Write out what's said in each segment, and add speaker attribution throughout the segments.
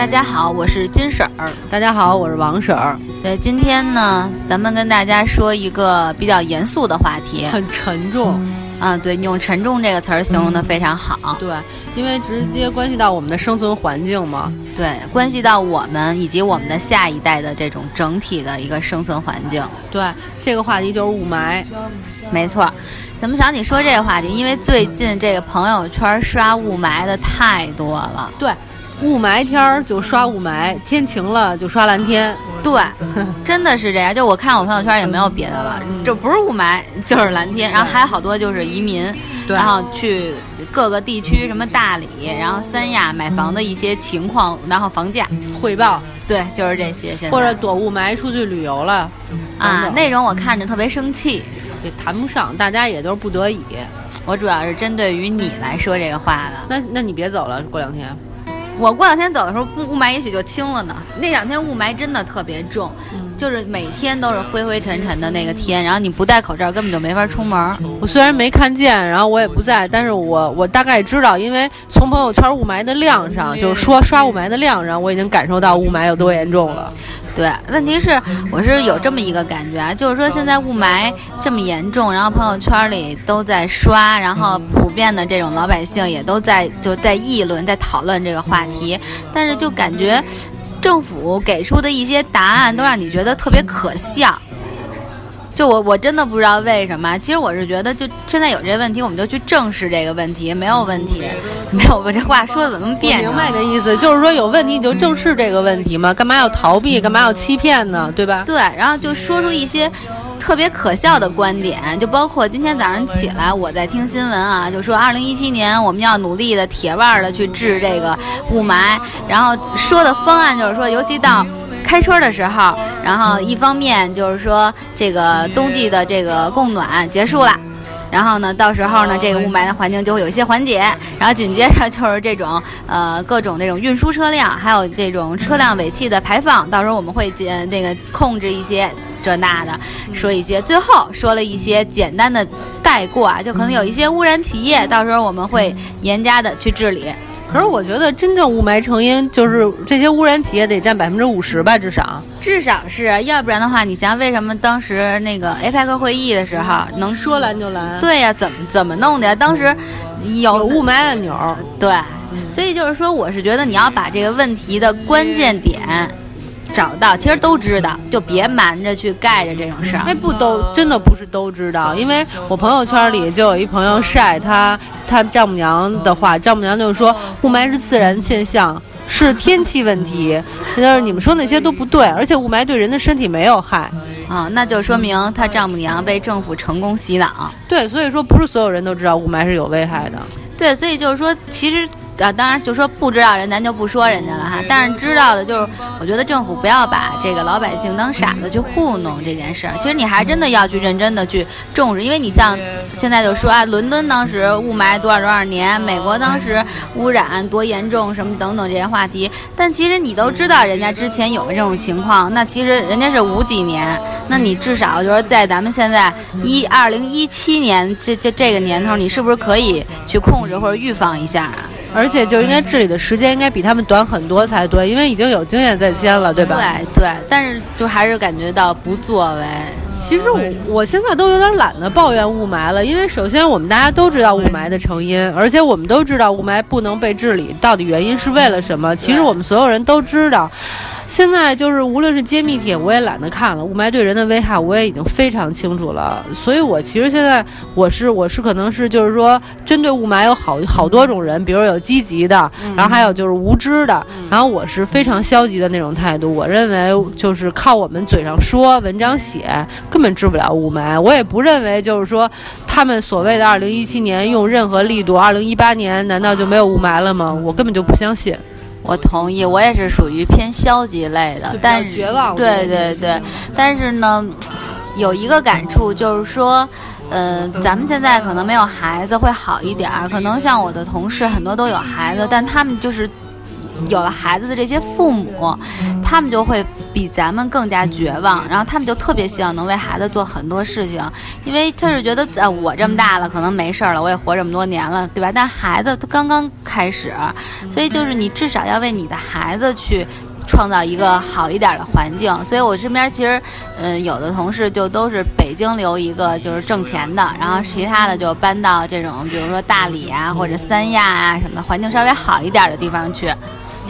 Speaker 1: 大家好，我是金婶儿。
Speaker 2: 大家好，我是王婶儿。
Speaker 1: 对，今天呢，咱们跟大家说一个比较严肃的话题，
Speaker 2: 很沉重。
Speaker 1: 啊，对，你用“沉重”这个词儿形容的非常好。
Speaker 2: 对，因为直接关系到我们的生存环境嘛。
Speaker 1: 对，关系到我们以及我们的下一代的这种整体的一个生存环境。
Speaker 2: 对，这个话题就是雾霾。
Speaker 1: 没错，怎么想起说这个话题？因为最近这个朋友圈刷雾霾的太多了。
Speaker 2: 对。雾霾天儿就刷雾霾，天晴了就刷蓝天。
Speaker 1: 对，真的是这样。就我看我朋友圈也没有别的了，就不是雾霾就是蓝天。然后还有好多就是移民，然后去各个地区，什么大理，然后三亚买房的一些情况，然后房价
Speaker 2: 汇报。
Speaker 1: 对，就是这些。现在
Speaker 2: 或者躲雾霾出去旅游了
Speaker 1: 啊，那种我看着特别生气，
Speaker 2: 也谈不上，大家也都是不得已。
Speaker 1: 我主要是针对于你来说这个话的。
Speaker 2: 那那你别走了，过两天。
Speaker 1: 我过两天走的时候，雾雾霾也许就轻了呢。那两天雾霾真的特别重，就是每天都是灰灰沉沉的那个天，然后你不戴口罩根本就没法出门。
Speaker 2: 我虽然没看见，然后我也不在，但是我我大概知道，因为从朋友圈雾霾的量上，就是说刷雾霾的量上，我已经感受到雾霾有多严重了。
Speaker 1: 对，问题是我是有这么一个感觉啊，就是说现在雾霾这么严重，然后朋友圈里都在刷，然后普遍的这种老百姓也都在就在议论、在讨论这个话题，但是就感觉政府给出的一些答案都让你觉得特别可笑。就我我真的不知道为什么，其实我是觉得，就现在有这个问题，我们就去正视这个问题，没有问题，没有。我这话说的怎么那么别
Speaker 2: 扭？明白的意思就是说有问题你就正视这个问题嘛，干嘛要逃避，干嘛要欺骗呢？对吧？
Speaker 1: 对，然后就说出一些特别可笑的观点，就包括今天早上起来我在听新闻啊，就说二零一七年我们要努力的铁腕的去治这个雾霾，然后说的方案就是说，尤其到。开春的时候，然后一方面就是说这个冬季的这个供暖结束了，然后呢，到时候呢，这个雾霾的环境就会有一些缓解，然后紧接着就是这种呃各种这种运输车辆，还有这种车辆尾气的排放，到时候我们会减那个控制一些这那的，说一些，最后说了一些简单的带过啊，就可能有一些污染企业，到时候我们会严加的去治理。
Speaker 2: 可是我觉得真正雾霾成因就是这些污染企业得占百分之五十吧，至少。
Speaker 1: 至少是要不然的话，你想为什么当时那个 APEC 会议的时候能
Speaker 2: 说拦就拦？
Speaker 1: 对呀，怎么怎么弄的呀？当时有
Speaker 2: 雾霾按钮，
Speaker 1: 对。所以就是说，我是觉得你要把这个问题的关键点。找到，其实都知道，就别瞒着去盖着这种事儿。
Speaker 2: 那不都真的不是都知道，因为我朋友圈里就有一朋友晒他他丈母娘的话，丈母娘就是说雾霾是自然现象，是天气问题。就是你们说那些都不对，而且雾霾对人的身体没有害
Speaker 1: 啊，那就说明他丈母娘被政府成功洗脑。
Speaker 2: 对，所以说不是所有人都知道雾霾是有危害的。
Speaker 1: 对，所以就是说其实。啊，当然就说不知道人，咱就不说人家了哈。但是知道的，就是我觉得政府不要把这个老百姓当傻子去糊弄这件事儿。其实你还真的要去认真的去重视，因为你像现在就说啊，伦敦当时雾霾多少多少年，美国当时污染多严重，什么等等这些话题。但其实你都知道人家之前有过这种情况，那其实人家是五几年，那你至少就是在咱们现在一二零一七年这这这个年头，你是不是可以去控制或者预防一下啊？
Speaker 2: 而且就应该治理的时间应该比他们短很多才对，因为已经有经验在先了，对吧？
Speaker 1: 对对，但是就还是感觉到不作为。
Speaker 2: 其实我我现在都有点懒得抱怨雾霾了，因为首先我们大家都知道雾霾的成因，而且我们都知道雾霾不能被治理，到底原因是为了什么？其实我们所有人都知道。现在就是无论是揭秘帖，我也懒得看了。雾霾对人的危害，我也已经非常清楚了。所以，我其实现在我是我是可能是就是说，针对雾霾有好好多种人，比如有积极的，然后还有就是无知的，然后我是非常消极的那种态度。我认为就是靠我们嘴上说，文章写根本治不了雾霾。我也不认为就是说，他们所谓的二零一七年用任何力度，二零一八年难道就没有雾霾了吗？我根本就不相信。
Speaker 1: 我同意，我也是属于偏消极类的，但是对对对，但是呢，有一个感触就是说，呃，咱们现在可能没有孩子会好一点儿，可能像我的同事很多都有孩子，但他们就是有了孩子的这些父母，他们就会比咱们更加绝望，然后他们就特别希望能为孩子做很多事情，因为他是觉得呃我这么大了可能没事儿了，我也活这么多年了，对吧？但孩子他刚刚开始，所以就是你至少要为你的孩子去。创造一个好一点的环境，所以我身边其实，嗯，有的同事就都是北京留一个就是挣钱的，然后其他的就搬到这种比如说大理啊或者三亚啊什么的环境稍微好一点的地方去，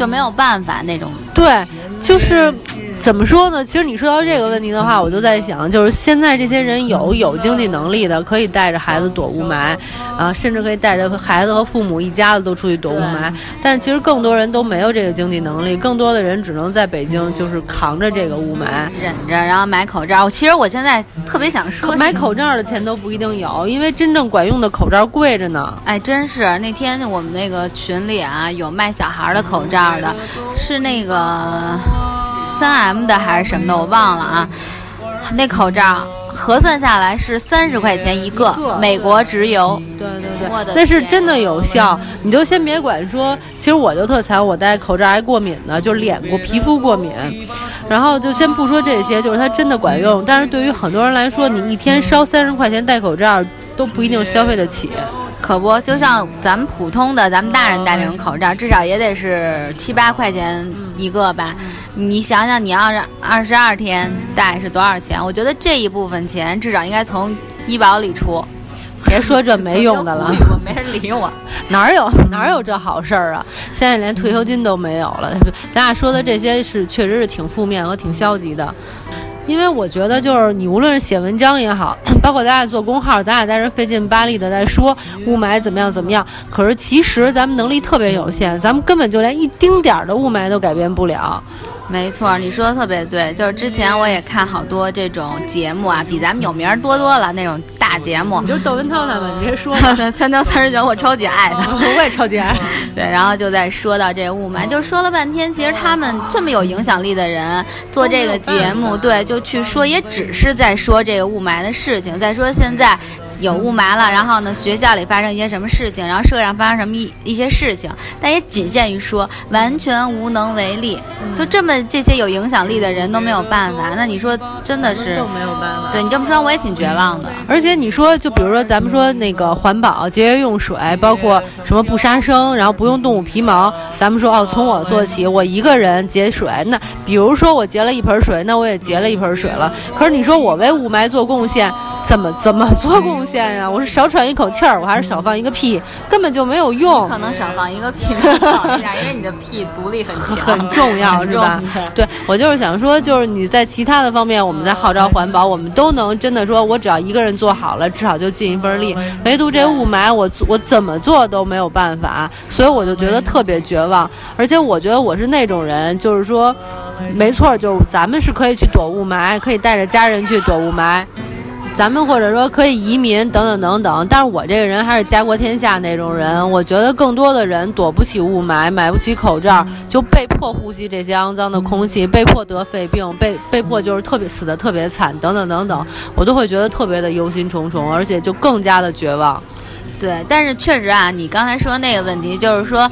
Speaker 1: 就没有办法那种。
Speaker 2: 对，就是。怎么说呢？其实你说到这个问题的话，我就在想，就是现在这些人有有经济能力的，可以带着孩子躲雾霾，啊，甚至可以带着孩子和父母一家子都出去躲雾霾。但是其实更多人都没有这个经济能力，更多的人只能在北京就是扛着这个雾霾，
Speaker 1: 忍着，然后买口罩。其实我现在特别想说，
Speaker 2: 买口罩的钱都不一定有，因为真正管用的口罩贵着呢。
Speaker 1: 哎，真是那天我们那个群里啊，有卖小孩的口罩的，是那个。三 M 的还是什么的，我忘了啊。那口罩核算下来是三十块钱一个，美国直邮。
Speaker 2: 对对对，那是真的有效。你就先别管说，其实我就特惨，我戴口罩还过敏呢，就脸过皮肤过敏。然后就先不说这些，就是它真的管用。但是对于很多人来说，你一天烧三十块钱戴口罩都不一定消费得起。
Speaker 1: 可不，就像咱们普通的咱们大人戴那种口罩，至少也得是七八块钱一个吧？你想想，你要是二十二天戴是多少钱？我觉得这一部分钱至少应该从医保里出。
Speaker 2: 别说这没用的了，
Speaker 1: 没人理我，
Speaker 2: 哪有哪有这好事儿啊？现在连退休金都没有了。咱俩说的这些是确实是挺负面和挺消极的。因为我觉得，就是你无论是写文章也好，包括咱俩做公号，咱俩在这费劲巴力的在说雾霾怎么样怎么样，可是其实咱们能力特别有限，咱们根本就连一丁点儿的雾霾都改变不了。
Speaker 1: 没错，你说的特别对，就是之前我也看好多这种节目啊，比咱们有名多多了那种大节目。
Speaker 2: 你就窦文涛他们，你别说，
Speaker 1: 锵锵三十九，我超级爱的，
Speaker 2: 我也超级爱。
Speaker 1: 对，然后就在说到这雾霾，就说了半天，其实他们这么有影响力的人做这个节目，对，就去说，也只是在说这个雾霾的事情，在说现在。有雾霾了，然后呢，学校里发生一些什么事情，然后社会上发生什么一一些事情，但也仅限于说，完全无能为力。就这么这些有影响力的人都没有办法，那你说真的是
Speaker 2: 都没有办法。
Speaker 1: 对你这么说，我也挺绝望的。
Speaker 2: 而且你说，就比如说咱们说那个环保、节约用水，包括什么不杀生，然后不用动物皮毛，咱们说哦，从我做起，我一个人节水，那比如说我节了一盆水，那我也节了一盆水了。可是你说我为雾霾做贡献。怎么怎么做贡献呀？我是少喘一口气儿，我还是少放一个屁，根本就没有用。
Speaker 1: 可能少放一个屁更好一点，因为你的屁独立很
Speaker 2: 强，很重要，是吧？对，我就是想说，就是你在其他的方面，我们在号召环保，我们都能真的说，我只要一个人做好了，至少就尽一份力。唯独这雾霾，我我怎么做都没有办法，所以我就觉得特别绝望。而且我觉得我是那种人，就是说，没错，就是咱们是可以去躲雾霾，可以带着家人去躲雾霾。咱们或者说可以移民等等等等，但是我这个人还是家国天下那种人。我觉得更多的人躲不起雾霾，买不起口罩，就被迫呼吸这些肮脏的空气，被迫得肺病，被被迫就是特别死的特别惨，等等等等，我都会觉得特别的忧心忡忡，而且就更加的绝望。
Speaker 1: 对，但是确实啊，你刚才说那个问题，就是说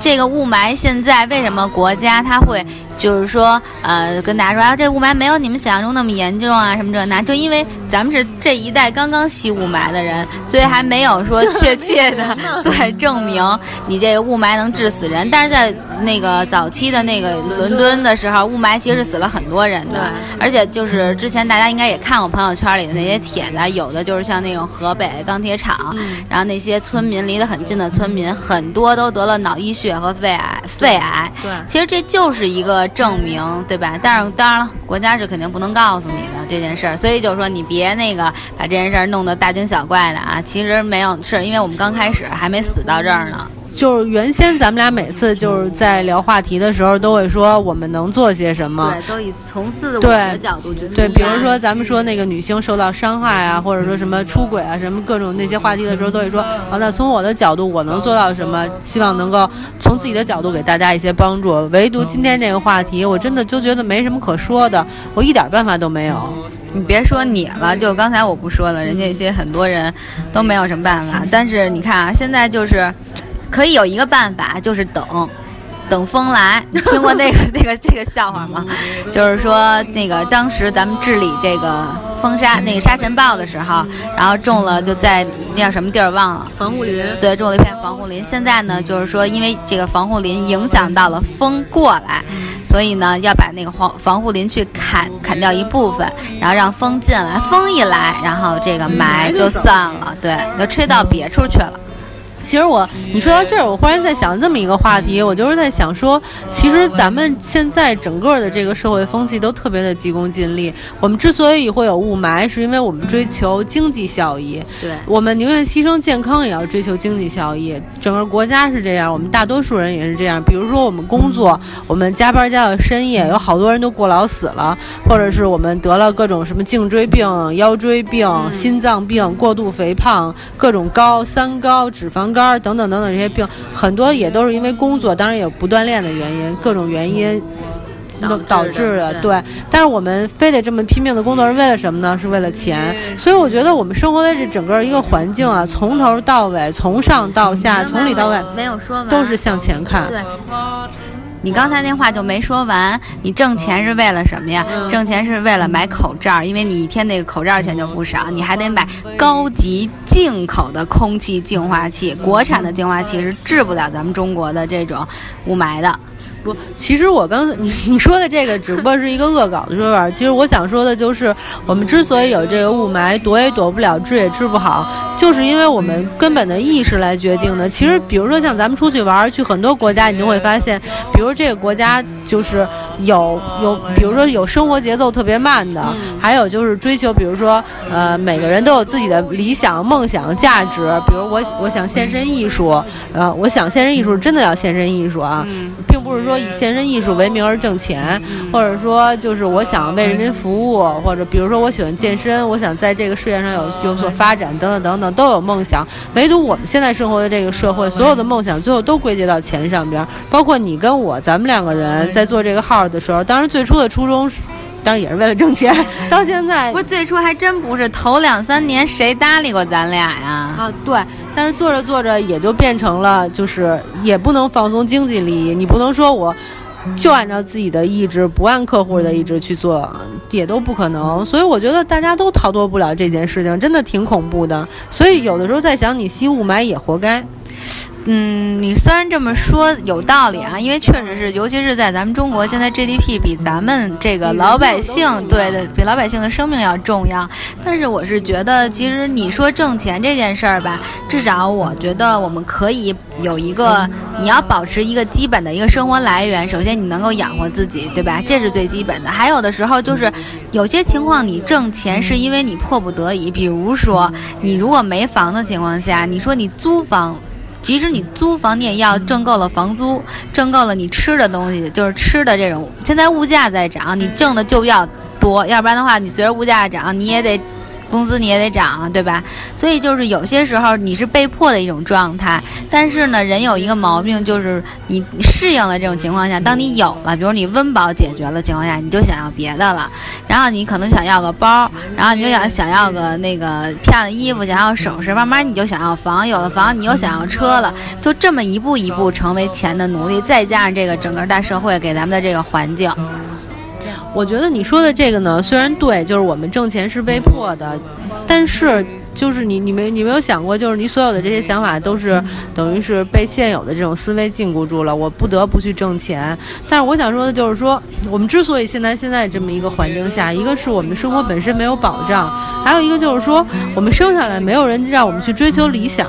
Speaker 1: 这个雾霾现在为什么国家它会？就是说，呃，跟大家说啊，这雾霾没有你们想象中那么严重啊，什么这那，就因为咱们是这一代刚刚吸雾霾的人，所以还没有说确切的 对证明你这个雾霾能致死人。但是在那个早期的那个伦敦的时候，雾霾其实是死了很多人的，而且就是之前大家应该也看过朋友圈里的那些帖子，有的就是像那种河北钢铁厂，然后那些村民离得很近的村民，很多都得了脑溢血和肺癌，肺癌。
Speaker 2: 对，
Speaker 1: 其实这就是一个。证明对吧？但是当然了，国家是肯定不能告诉你的这件事儿，所以就说你别那个把这件事儿弄得大惊小怪的啊。其实没有是，因为我们刚开始还没死到这儿呢。
Speaker 2: 就是原先咱们俩每次就是在聊话题的时候，都会说我们能做些什么。
Speaker 1: 对，都以从自我的角度去
Speaker 2: 对，比如说咱们说那个女性受到伤害啊，或者说什么出轨啊，什么各种那些话题的时候，都会说啊，那从我的角度，我能做到什么？希望能够从自己的角度给大家一些帮助。唯独今天这个话题，我真的就觉得没什么可说的，我一点办法都没有。
Speaker 1: 你别说你了，就刚才我不说了，人家一些很多人都没有什么办法。但是你看啊，现在就是。可以有一个办法，就是等，等风来。你听过那个 那个这个笑话吗？就是说那个当时咱们治理这个风沙那个沙尘暴的时候，然后种了就在那叫什么地儿忘了，
Speaker 2: 防护林。
Speaker 1: 对，种了一片防护林。现在呢，就是说因为这个防护林影响到了风过来，所以呢要把那个防防护林去砍砍掉一部分，然后让风进来。风一来，然后这个霾就散了，对，就吹到别处去了。
Speaker 2: 其实我，你说到这儿，我忽然在想这么一个话题，我就是在想说，其实咱们现在整个的这个社会风气都特别的急功近利。我们之所以会有雾霾，是因为我们追求经济效益。
Speaker 1: 对，
Speaker 2: 我们宁愿牺牲健康，也要追求经济效益。整个国家是这样，我们大多数人也是这样。比如说，我们工作，我们加班加到深夜，有好多人都过劳死了，或者是我们得了各种什么颈椎病、腰椎病、心脏病、过度肥胖、各种高三高、脂肪。肝等等等等这些病，很多也都是因为工作，当然有不锻炼的原因，各种原因导致的。对，但是我们非得这么拼命的工作是为了什么呢？是为了钱。所以我觉得我们生活的这整个一个环境啊，从头到尾，从上到下，从里到外，
Speaker 1: 没有说完，
Speaker 2: 都是向前看。
Speaker 1: 对。你刚才那话就没说完，你挣钱是为了什么呀？挣钱是为了买口罩，因为你一天那个口罩钱就不少，你还得买高级进口的空气净化器，国产的净化器是治不了咱们中国的这种雾霾的。
Speaker 2: 不，其实我刚你你说的这个只不过是一个恶搞的说法。其实我想说的就是，我们之所以有这个雾霾，躲也躲不了，治也治不好，就是因为我们根本的意识来决定的。其实，比如说像咱们出去玩，去很多国家，你就会发现，比如这个国家就是有有，比如说有生活节奏特别慢的，还有就是追求，比如说呃，每个人都有自己的理想、梦想、价值。比如我我想献身艺术，呃，我想献身艺术，真的要献身艺术啊，并不是说。以献身艺术为名而挣钱，或者说就是我想为人民服务，或者比如说我喜欢健身，我想在这个事业上有有所发展，等等等等，都有梦想。唯独我们现在生活的这个社会，所有的梦想最后都归结到钱上边。包括你跟我，咱们两个人在做这个号的时候，当然最初的初衷，当然也是为了挣钱。到现在，
Speaker 1: 不，最初还真不是。头两三年谁搭理过咱俩呀？
Speaker 2: 啊，对。但是做着做着也就变成了，就是也不能放松经济利益，你不能说我就按照自己的意志，不按客户的意志去做，也都不可能。所以我觉得大家都逃脱不了这件事情，真的挺恐怖的。所以有的时候在想，你吸雾霾也活该。
Speaker 1: 嗯，你虽然这么说有道理啊，因为确实是，尤其是在咱们中国，现在 GDP 比咱们这个老百姓，对的，比老百姓的生命要重要。但是我是觉得，其实你说挣钱这件事儿吧，至少我觉得我们可以有一个，你要保持一个基本的一个生活来源。首先，你能够养活自己，对吧？这是最基本的。还有的时候就是，有些情况你挣钱是因为你迫不得已，比如说你如果没房的情况下，你说你租房。即使你租房，你也要挣够了房租，挣够了你吃的东西，就是吃的这种。现在物价在涨，你挣的就要多，要不然的话，你随着物价涨，你也得。工资你也得涨，对吧？所以就是有些时候你是被迫的一种状态，但是呢，人有一个毛病，就是你适应了这种情况下，当你有了，比如你温饱解决了情况下，你就想要别的了，然后你可能想要个包，然后你就想想要个那个漂亮衣服，想要首饰，慢慢你就想要房，有了房你又想要车了，就这么一步一步成为钱的奴隶，再加上这个整个大社会给咱们的这个环境。
Speaker 2: 我觉得你说的这个呢，虽然对，就是我们挣钱是被迫的，但是。就是你，你没，你没有想过，就是你所有的这些想法都是等于是被现有的这种思维禁锢住了。我不得不去挣钱，但是我想说的就是说，我们之所以现在现在这么一个环境下，一个是我们生活本身没有保障，还有一个就是说，我们生下来没有人让我们去追求理想，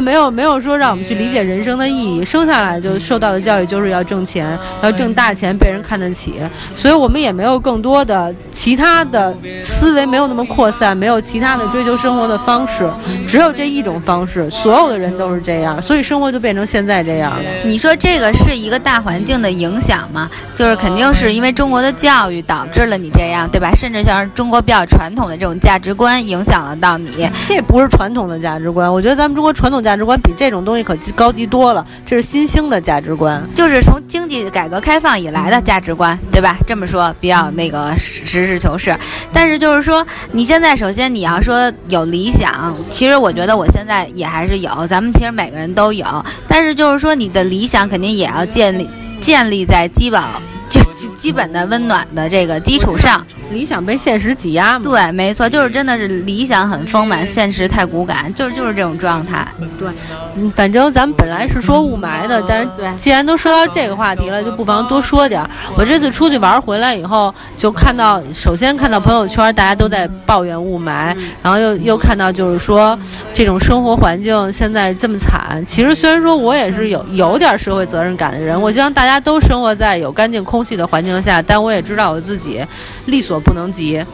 Speaker 2: 没有没有说让我们去理解人生的意义，生下来就受到的教育就是要挣钱，要挣大钱，被人看得起，所以我们也没有更多的其他的思维，没有那么扩散，没有其他的追求生活。的方式只有这一种方式，所有的人都是这样，所以生活就变成现在这样了。
Speaker 1: 你说这个是一个大环境的影响吗？就是肯定是因为中国的教育导致了你这样，对吧？甚至像是中国比较传统的这种价值观影响了到你。
Speaker 2: 这不是传统的价值观，我觉得咱们中国传统价值观比这种东西可高级多了。这是新兴的价值观，
Speaker 1: 就是从经济改革开放以来的价值观，对吧？这么说比较那个实事求是。但是就是说，你现在首先你要说有理。理想，其实我觉得我现在也还是有，咱们其实每个人都有，但是就是说你的理想肯定也要建立建立在基本就基基本的温暖的这个基础上。
Speaker 2: 理想被现实挤压吗？
Speaker 1: 对，没错，就是真的是理想很丰满，现实太骨感，就是就是这种状态。
Speaker 2: 对，嗯，反正咱们本来是说雾霾的，但是既然都说到这个话题了，就不妨多说点儿。我这次出去玩回来以后，就看到，首先看到朋友圈大家都在抱怨雾霾，然后又又看到就是说这种生活环境现在这么惨。其实虽然说我也是有有点社会责任感的人，我希望大家都生活在有干净空气的环境下，但我也知道我自己力所。不能及，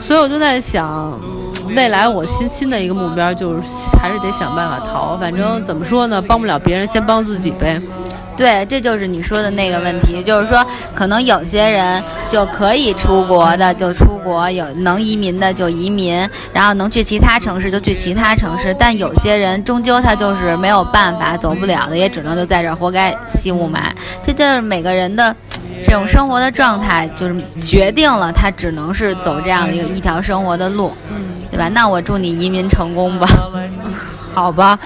Speaker 2: 所以我就在想，未来我新新的一个目标就是还是得想办法逃。反正怎么说呢，帮不了别人，先帮自己呗。
Speaker 1: 对，这就是你说的那个问题，就是说，可能有些人就可以出国的就出国，有能移民的就移民，然后能去其他城市就去其他城市。但有些人终究他就是没有办法走不了的，也只能就在这儿活该吸雾霾。这就是每个人的。这种生活的状态，就是决定了他只能是走这样的一个一条生活的路，对吧？那我祝你移民成功吧。
Speaker 2: 好吧，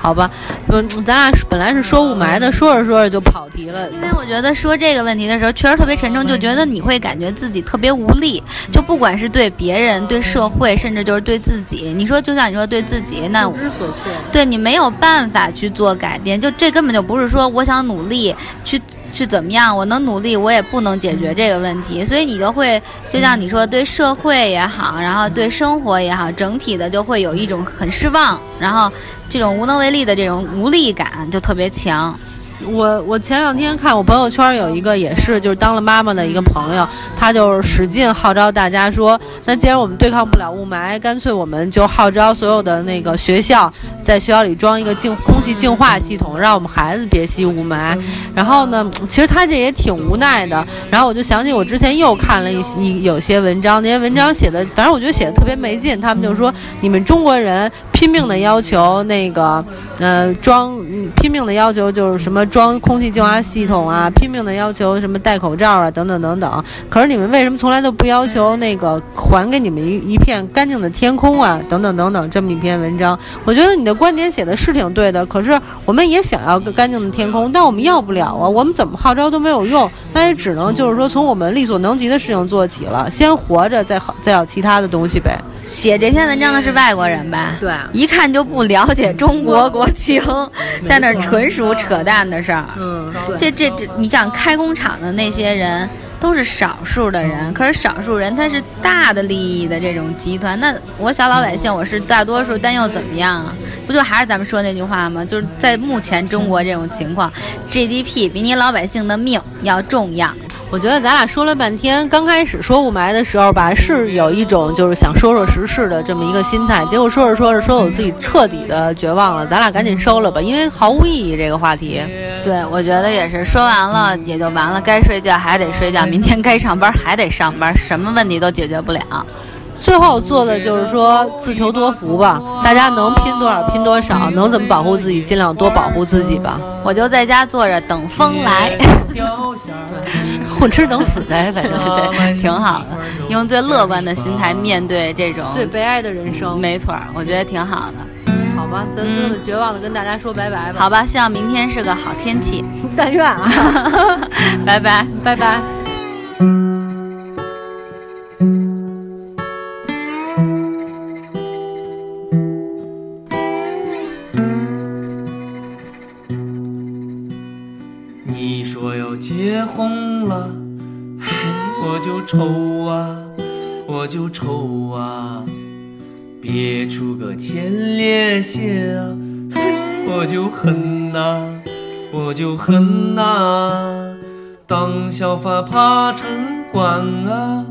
Speaker 2: 好吧，不，咱俩本来是说雾霾的，说着说着就跑题了。
Speaker 1: 因为我觉得说这个问题的时候，确实特别沉重，就觉得你会感觉自己特别无力，就不管是对别人、对社会，甚至就是对自己。你说，就像你说对自己，那
Speaker 2: 不知所措。
Speaker 1: 对你没有办法去做改变，就这根本就不是说我想努力去。是怎么样？我能努力，我也不能解决这个问题，所以你就会，就像你说，对社会也好，然后对生活也好，整体的就会有一种很失望，然后这种无能为力的这种无力感就特别强。
Speaker 2: 我我前两天看我朋友圈有一个也是就是当了妈妈的一个朋友，他就使劲号召大家说，那既然我们对抗不了雾霾，干脆我们就号召所有的那个学校在学校里装一个净空气净化系统，让我们孩子别吸雾霾。然后呢，其实他这也挺无奈的。然后我就想起我之前又看了一一有些文章，那些文章写的，反正我觉得写的特别没劲。他们就说你们中国人拼命的要求那个，呃，装拼命的要求就是什么。装空气净化系统啊，拼命的要求什么戴口罩啊，等等等等。可是你们为什么从来都不要求那个还给你们一一片干净的天空啊？等等等等，这么一篇文章，我觉得你的观点写的是挺对的。可是我们也想要个干净的天空，但我们要不了啊。我们怎么号召都没有用，那也只能就是说从我们力所能及的事情做起了，先活着，再好再要其他的东西呗。
Speaker 1: 写这篇文章的是外国人吧？
Speaker 2: 对，
Speaker 1: 一看就不了解中国国情，在那纯属扯淡的事儿。
Speaker 2: 嗯，
Speaker 1: 这这这，你想开工厂的那些人都是少数的人，可是少数人他是大的利益的这种集团。那我小老百姓我是大多数，但又怎么样啊？不就还是咱们说那句话吗？就是在目前中国这种情况，GDP 比你老百姓的命要重要。
Speaker 2: 我觉得咱俩说了半天，刚开始说雾霾的时候吧，是有一种就是想说说实事的这么一个心态，结果说着说着说我自己彻底的绝望了，咱俩赶紧收了吧，因为毫无意义这个话题。
Speaker 1: 对，我觉得也是，说完了也就完了，该睡觉还得睡觉，明天该上班还得上班，什么问题都解决不了。
Speaker 2: 最后做的就是说自求多福吧，大家能拼多少拼多少，能怎么保护自己尽量多保护自己吧。
Speaker 1: 我就在家坐着等风来，
Speaker 2: 混吃等死呗，反正
Speaker 1: 对，挺好的。用最乐观的心态面对这种
Speaker 2: 最悲哀的人生，
Speaker 1: 没错，我觉得挺好的。
Speaker 2: 好吧，咱这么绝望的跟大家说拜拜吧。
Speaker 1: 好吧，希望明天是个好天气，
Speaker 2: 但愿啊。
Speaker 1: 拜拜，
Speaker 2: 拜拜。
Speaker 3: 前列腺啊，我就恨呐，我就恨呐，当小贩怕城管啊，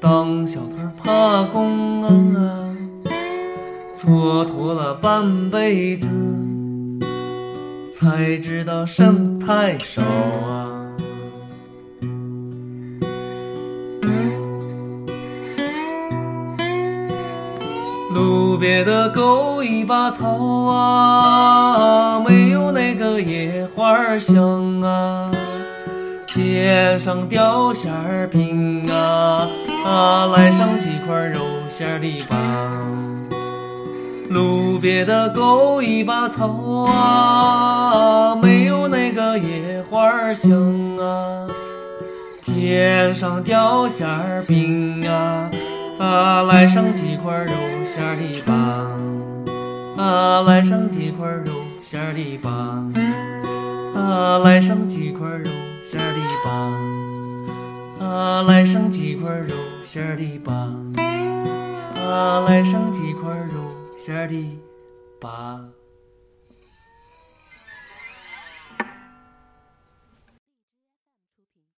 Speaker 3: 当小偷怕公安啊，蹉跎了半辈子。才知道剩太少啊！路边的狗尾巴草啊，没有那个野花香啊。天上掉馅饼啊，啊，来上几块肉馅的棒。路边的狗尾巴草啊，没有那个野花香啊。天上掉馅儿饼啊，啊，来上几块肉馅的吧，啊，来上几块肉馅的吧，啊，来上几块肉馅的吧，啊，来上几块肉馅的吧，啊，来上几块肉馅的吧。